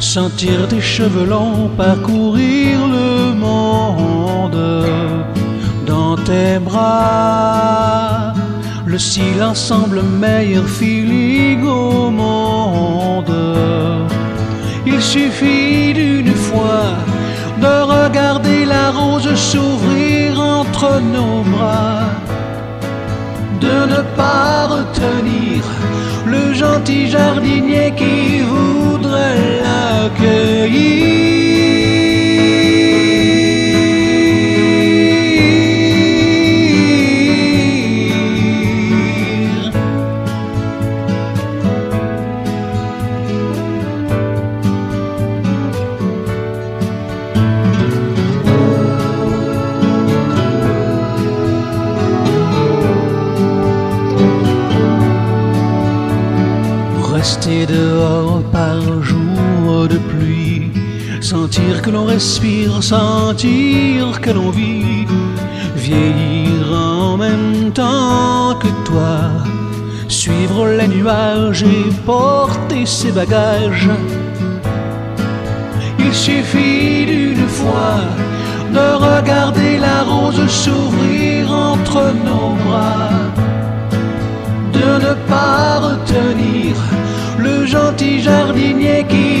sentir tes cheveux longs parcourir le monde dans tes bras. Le silence semble meilleur feeling au monde. Il suffit d'une fois de regarder la rose s'ouvrir entre nos bras, gentil jardinier qui voudrait l'accueillir. Rester dehors par jour de pluie, sentir que l'on respire, sentir que l'on vit, vieillir en même temps que toi, suivre les nuages et porter ses bagages. Il suffit d'une fois de regarder la rose s'ouvrir entre nos bras le gentil jardinier qui